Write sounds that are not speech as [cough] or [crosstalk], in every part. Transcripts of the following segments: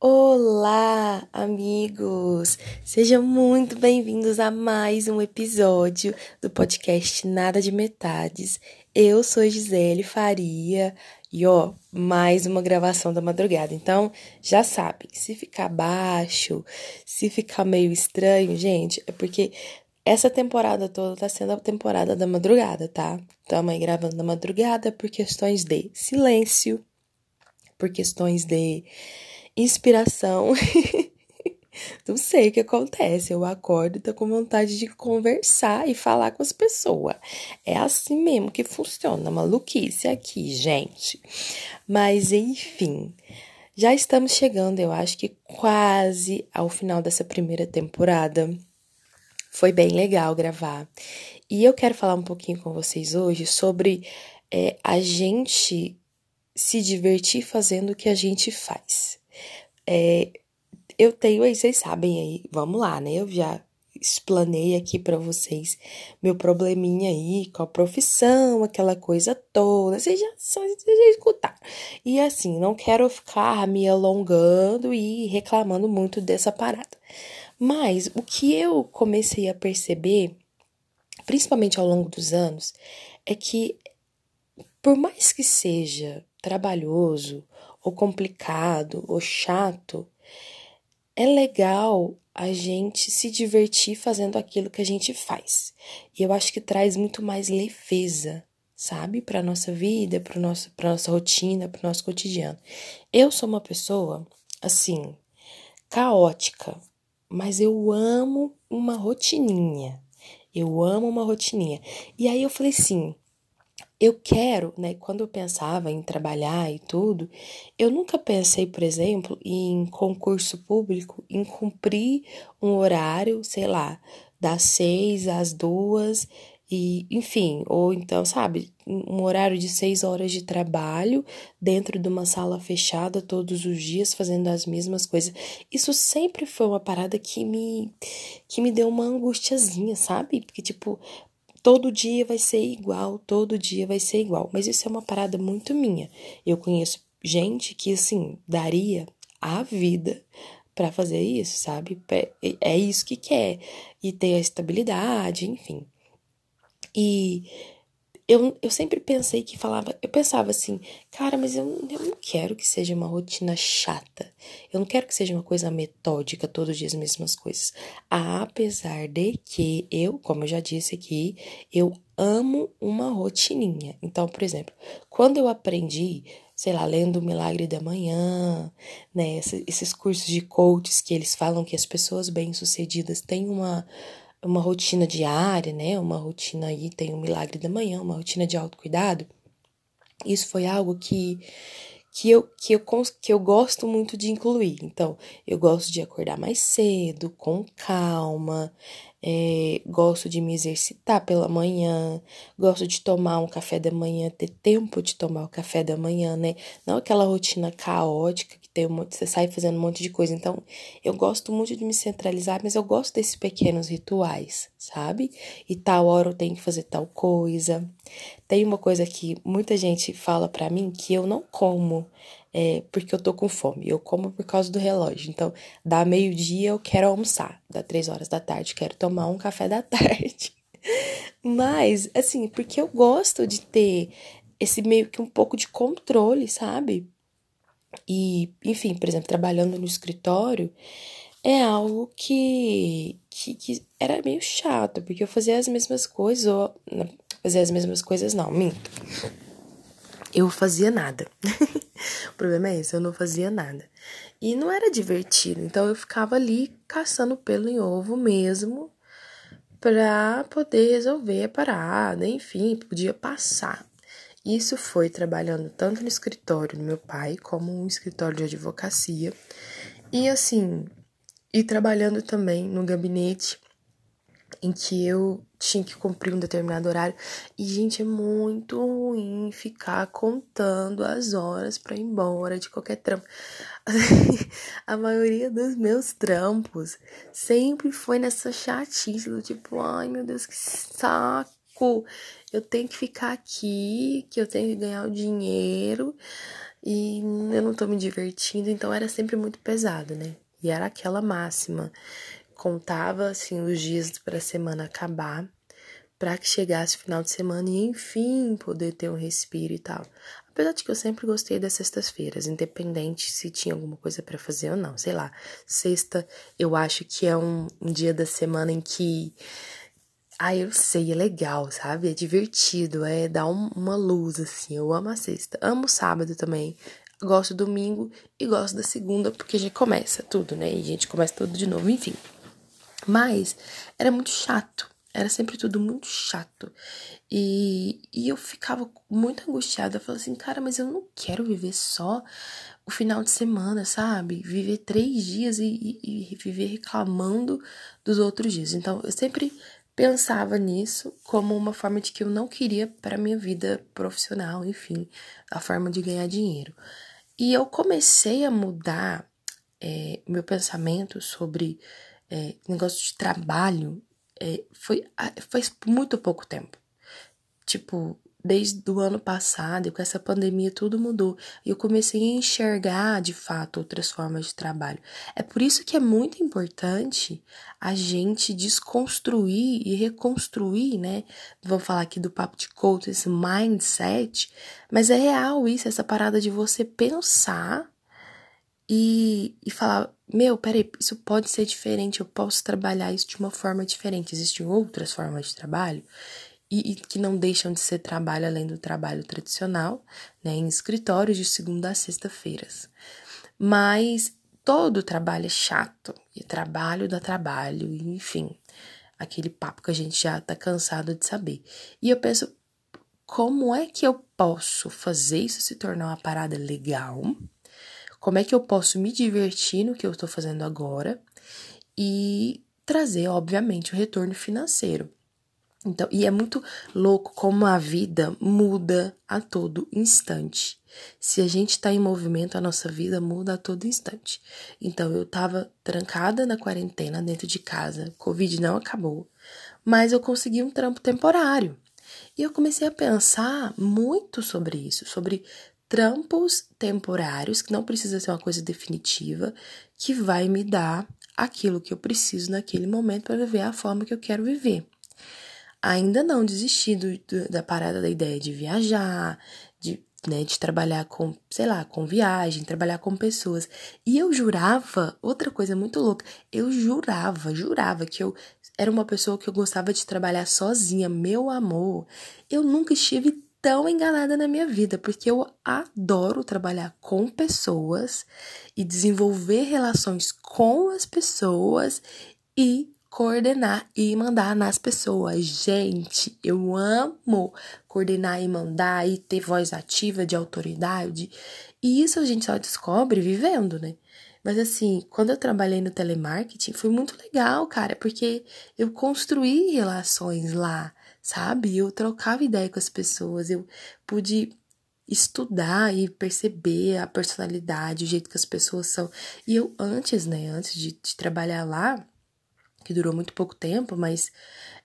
Olá, amigos! Sejam muito bem-vindos a mais um episódio do podcast Nada de Metades. Eu sou Gisele Faria e ó, mais uma gravação da madrugada. Então, já sabem, se ficar baixo, se ficar meio estranho, gente, é porque essa temporada toda tá sendo a temporada da madrugada, tá? Estamos aí gravando na madrugada por questões de silêncio, por questões de inspiração. [laughs] Não sei o que acontece. Eu acordo e tô com vontade de conversar e falar com as pessoas. É assim mesmo que funciona. Maluquice aqui, gente. Mas enfim. Já estamos chegando, eu acho que quase ao final dessa primeira temporada. Foi bem legal gravar. E eu quero falar um pouquinho com vocês hoje sobre é, a gente se divertir fazendo o que a gente faz. É, eu tenho aí, vocês sabem aí, vamos lá, né? Eu já explanei aqui para vocês meu probleminha aí com a profissão, aquela coisa toda. Vocês já, vocês já escutaram. E assim, não quero ficar me alongando e reclamando muito dessa parada. Mas o que eu comecei a perceber, principalmente ao longo dos anos, é que por mais que seja trabalhoso, ou complicado, ou chato, é legal a gente se divertir fazendo aquilo que a gente faz. E eu acho que traz muito mais leveza, sabe, para nossa vida, para nossa para nossa rotina, para nosso cotidiano. Eu sou uma pessoa assim, caótica, mas eu amo uma rotininha. Eu amo uma rotininha. E aí eu falei assim, eu quero, né, quando eu pensava em trabalhar e tudo, eu nunca pensei, por exemplo, em concurso público, em cumprir um horário, sei lá, das seis às duas, e enfim, ou então, sabe, um horário de seis horas de trabalho dentro de uma sala fechada todos os dias fazendo as mesmas coisas. Isso sempre foi uma parada que me que me deu uma angustiazinha, sabe? Porque tipo, todo dia vai ser igual, todo dia vai ser igual. Mas isso é uma parada muito minha. Eu conheço gente que, assim, daria a vida para fazer isso, sabe? É, isso que quer. E ter a estabilidade, enfim. E eu, eu sempre pensei que falava, eu pensava assim, cara, mas eu, eu não quero que seja uma rotina chata. Eu não quero que seja uma coisa metódica, todos os dias as mesmas coisas. Apesar de que eu, como eu já disse aqui, eu amo uma rotininha. Então, por exemplo, quando eu aprendi, sei lá, lendo o Milagre da Manhã, né, esses cursos de coaches que eles falam que as pessoas bem-sucedidas têm uma uma rotina diária, né? Uma rotina aí, tem o um milagre da manhã, uma rotina de autocuidado. Isso foi algo que que eu, que, eu, que eu gosto muito de incluir. Então, eu gosto de acordar mais cedo, com calma, é, gosto de me exercitar pela manhã, gosto de tomar um café da manhã, ter tempo de tomar o café da manhã, né? Não aquela rotina caótica que tem um monte, você sai fazendo um monte de coisa. Então, eu gosto muito de me centralizar, mas eu gosto desses pequenos rituais, sabe? E tal hora eu tenho que fazer tal coisa. Tem uma coisa que muita gente fala para mim que eu não como é, porque eu tô com fome. Eu como por causa do relógio. Então, dá meio-dia eu quero almoçar. Dá três horas da tarde, quero tomar um café da [laughs] tarde. Mas, assim, porque eu gosto de ter esse meio que um pouco de controle, sabe? E, enfim, por exemplo, trabalhando no escritório é algo que, que, que era meio chato, porque eu fazia as mesmas coisas, ou. Fazia as mesmas coisas, não, minto eu fazia nada. [laughs] o problema é esse, eu não fazia nada. E não era divertido, então eu ficava ali caçando pelo em ovo mesmo para poder resolver a parada, enfim, podia passar. Isso foi trabalhando tanto no escritório do meu pai como no escritório de advocacia. E assim, e trabalhando também no gabinete em que eu tinha que cumprir um determinado horário. E, gente, é muito ruim ficar contando as horas para ir embora de qualquer trampo. [laughs] a maioria dos meus trampos sempre foi nessa chatice do tipo, ai meu Deus, que saco! Eu tenho que ficar aqui, que eu tenho que ganhar o dinheiro e eu não tô me divertindo, então era sempre muito pesado, né? E era aquela máxima. Contava assim os dias para a semana acabar, para que chegasse o final de semana e enfim poder ter um respiro e tal. Apesar de que eu sempre gostei das sextas-feiras, independente se tinha alguma coisa para fazer ou não. Sei lá, sexta eu acho que é um, um dia da semana em que ah, eu sei, é legal, sabe? É divertido, é dar um, uma luz, assim. Eu amo a sexta. Amo sábado também. Gosto do domingo e gosto da segunda, porque já começa tudo, né? E a gente começa tudo de novo, enfim. Mas era muito chato. Era sempre tudo muito chato. E, e eu ficava muito angustiada. Eu falava assim, cara, mas eu não quero viver só o final de semana, sabe? Viver três dias e, e, e viver reclamando dos outros dias. Então, eu sempre pensava nisso como uma forma de que eu não queria para minha vida profissional, enfim, a forma de ganhar dinheiro. E eu comecei a mudar é, meu pensamento sobre é, negócio de trabalho é, foi faz muito pouco tempo. Tipo, desde o ano passado, com essa pandemia, tudo mudou. E eu comecei a enxergar, de fato, outras formas de trabalho. É por isso que é muito importante a gente desconstruir e reconstruir, né? Vamos falar aqui do papo de coach, esse mindset. Mas é real isso, essa parada de você pensar e, e falar: meu, peraí, isso pode ser diferente, eu posso trabalhar isso de uma forma diferente. Existem outras formas de trabalho e, e, que não deixam de ser trabalho além do trabalho tradicional, né, em escritórios de segunda a sexta-feiras. Mas todo trabalho é chato, e trabalho dá trabalho, enfim, aquele papo que a gente já tá cansado de saber. E eu penso, como é que eu posso fazer isso se tornar uma parada legal? Como é que eu posso me divertir no que eu estou fazendo agora e trazer, obviamente, o um retorno financeiro? Então, e é muito louco como a vida muda a todo instante. Se a gente está em movimento, a nossa vida muda a todo instante. Então, eu estava trancada na quarentena dentro de casa, Covid não acabou, mas eu consegui um trampo temporário. E eu comecei a pensar muito sobre isso, sobre trampos temporários, que não precisa ser uma coisa definitiva, que vai me dar aquilo que eu preciso naquele momento para viver a forma que eu quero viver ainda não desisti do, do, da parada da ideia de viajar, de, né, de trabalhar com, sei lá, com viagem, trabalhar com pessoas. E eu jurava, outra coisa muito louca, eu jurava, jurava que eu era uma pessoa que eu gostava de trabalhar sozinha, meu amor. Eu nunca estive tão enganada na minha vida, porque eu adoro trabalhar com pessoas e desenvolver relações com as pessoas e coordenar e mandar nas pessoas. Gente, eu amo coordenar e mandar e ter voz ativa de autoridade. E isso a gente só descobre vivendo, né? Mas assim, quando eu trabalhei no telemarketing, foi muito legal, cara, porque eu construí relações lá, sabe? Eu trocava ideia com as pessoas, eu pude estudar e perceber a personalidade, o jeito que as pessoas são. E eu antes, né, antes de, de trabalhar lá, que durou muito pouco tempo, mas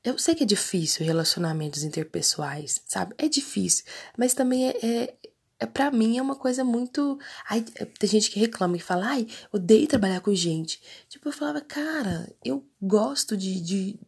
eu sei que é difícil relacionamentos interpessoais, sabe? É difícil, mas também é, é, é para mim é uma coisa muito. Ai, tem gente que reclama e fala, ai, odeio trabalhar com gente. Tipo, eu falava, cara, eu gosto de, de,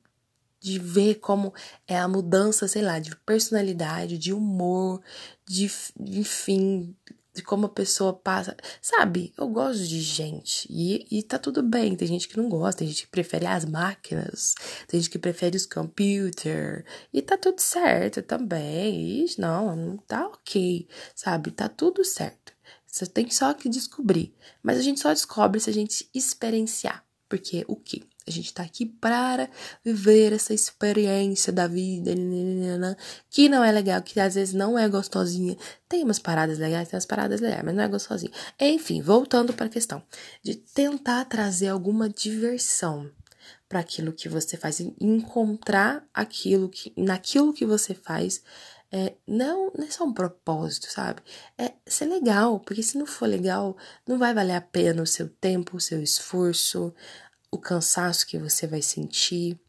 de ver como é a mudança, sei lá, de personalidade, de humor, de, enfim, de como a pessoa passa. Sabe, eu gosto de gente e, e tá tudo bem. Tem gente que não gosta, tem gente que prefere as máquinas, tem gente que prefere os computers e tá tudo certo também. E não, não tá ok, sabe? Tá tudo certo. Você tem só que descobrir. Mas a gente só descobre se a gente experienciar. Porque o que? A gente tá aqui para viver essa experiência da vida, que não é legal, que às vezes não é gostosinha. Tem umas paradas legais, tem umas paradas legais, mas não é gostosinha. Enfim, voltando para a questão de tentar trazer alguma diversão para aquilo que você faz, encontrar aquilo que naquilo que você faz é, não, não é só um propósito, sabe? É ser legal, porque se não for legal, não vai valer a pena o seu tempo, o seu esforço, o cansaço que você vai sentir.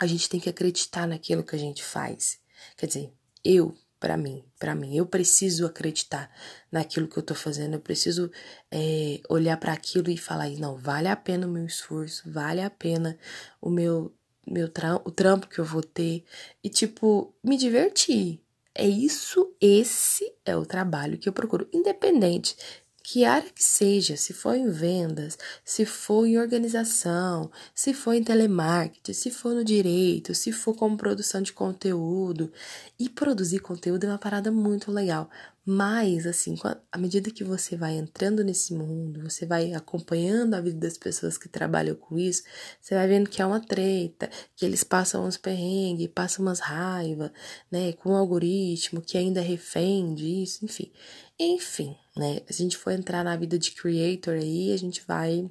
A gente tem que acreditar naquilo que a gente faz. Quer dizer, eu para mim, para mim. Eu preciso acreditar naquilo que eu tô fazendo, eu preciso é, olhar para aquilo e falar, não, vale a pena o meu esforço, vale a pena o meu meu o trampo que eu vou ter e tipo me divertir. É isso, esse é o trabalho que eu procuro, independente que área que seja, se for em vendas, se for em organização, se for em telemarketing, se for no direito, se for como produção de conteúdo. E produzir conteúdo é uma parada muito legal. Mas, assim, à medida que você vai entrando nesse mundo, você vai acompanhando a vida das pessoas que trabalham com isso, você vai vendo que é uma treta, que eles passam uns perrengues, passam umas raivas, né, com o algoritmo, que ainda refém disso, enfim. Enfim, né, a gente for entrar na vida de creator aí, a gente vai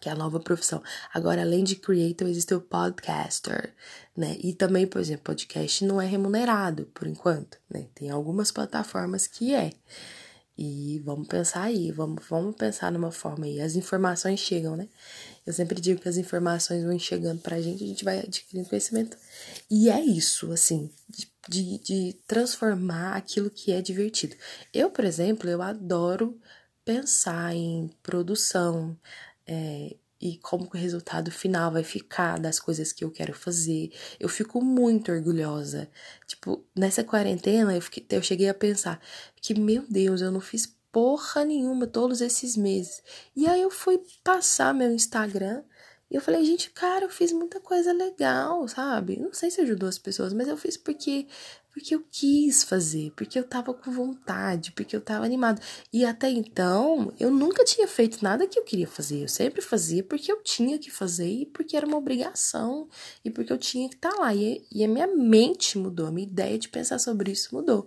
que é a nova profissão. Agora, além de creator, existe o podcaster, né? E também, por exemplo, podcast não é remunerado por enquanto, né? Tem algumas plataformas que é. E vamos pensar aí, vamos, vamos pensar numa forma aí. As informações chegam, né? Eu sempre digo que as informações vão chegando pra gente, a gente vai adquirindo conhecimento. E é isso, assim, de, de, de transformar aquilo que é divertido. Eu, por exemplo, eu adoro pensar em produção, é, e como o resultado final vai ficar das coisas que eu quero fazer. Eu fico muito orgulhosa. Tipo, nessa quarentena eu, fiquei, eu cheguei a pensar que, meu Deus, eu não fiz porra nenhuma todos esses meses. E aí eu fui passar meu Instagram e eu falei, gente, cara, eu fiz muita coisa legal, sabe? Não sei se ajudou as pessoas, mas eu fiz porque porque eu quis fazer, porque eu tava com vontade, porque eu tava animado. E até então, eu nunca tinha feito nada que eu queria fazer. Eu sempre fazia porque eu tinha que fazer e porque era uma obrigação e porque eu tinha que estar tá lá. E, e a minha mente mudou, a minha ideia de pensar sobre isso mudou.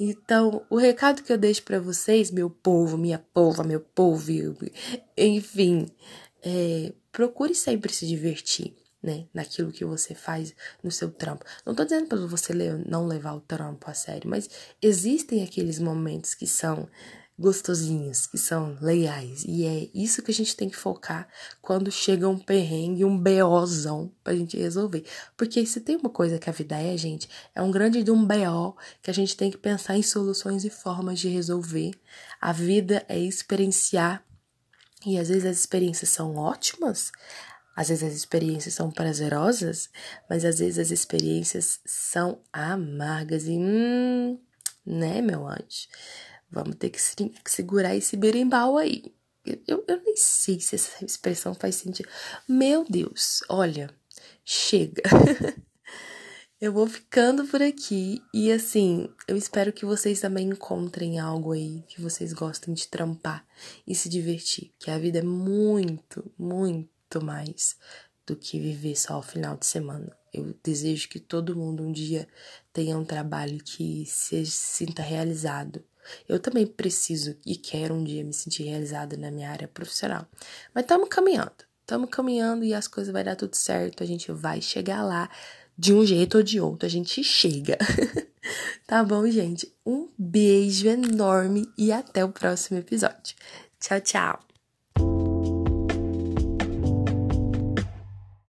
Então, o recado que eu deixo para vocês, meu povo, minha pova, meu povo, enfim, é, procure sempre se divertir né, naquilo que você faz no seu trampo. Não tô dizendo para você não levar o trampo a sério, mas existem aqueles momentos que são gostosinhos, que são legais. E é isso que a gente tem que focar quando chega um perrengue, um BOzão pra gente resolver. Porque se tem uma coisa que a vida é, gente, é um grande de um BO que a gente tem que pensar em soluções e formas de resolver. A vida é experienciar e às vezes as experiências são ótimas, às vezes as experiências são prazerosas, mas às vezes as experiências são amargas e hum, né, meu anjo? Vamos ter que segurar esse berimbau aí. Eu, eu nem sei se essa expressão faz sentido. Meu Deus, olha, chega. [laughs] eu vou ficando por aqui e assim, eu espero que vocês também encontrem algo aí que vocês gostem de trampar e se divertir, que a vida é muito, muito mais do que viver só o final de semana. Eu desejo que todo mundo um dia tenha um trabalho que se sinta realizado. Eu também preciso e quero um dia me sentir realizada na minha área profissional. Mas estamos caminhando. Estamos caminhando e as coisas vai dar tudo certo. A gente vai chegar lá de um jeito ou de outro. A gente chega. [laughs] tá bom, gente? Um beijo enorme e até o próximo episódio. Tchau, tchau.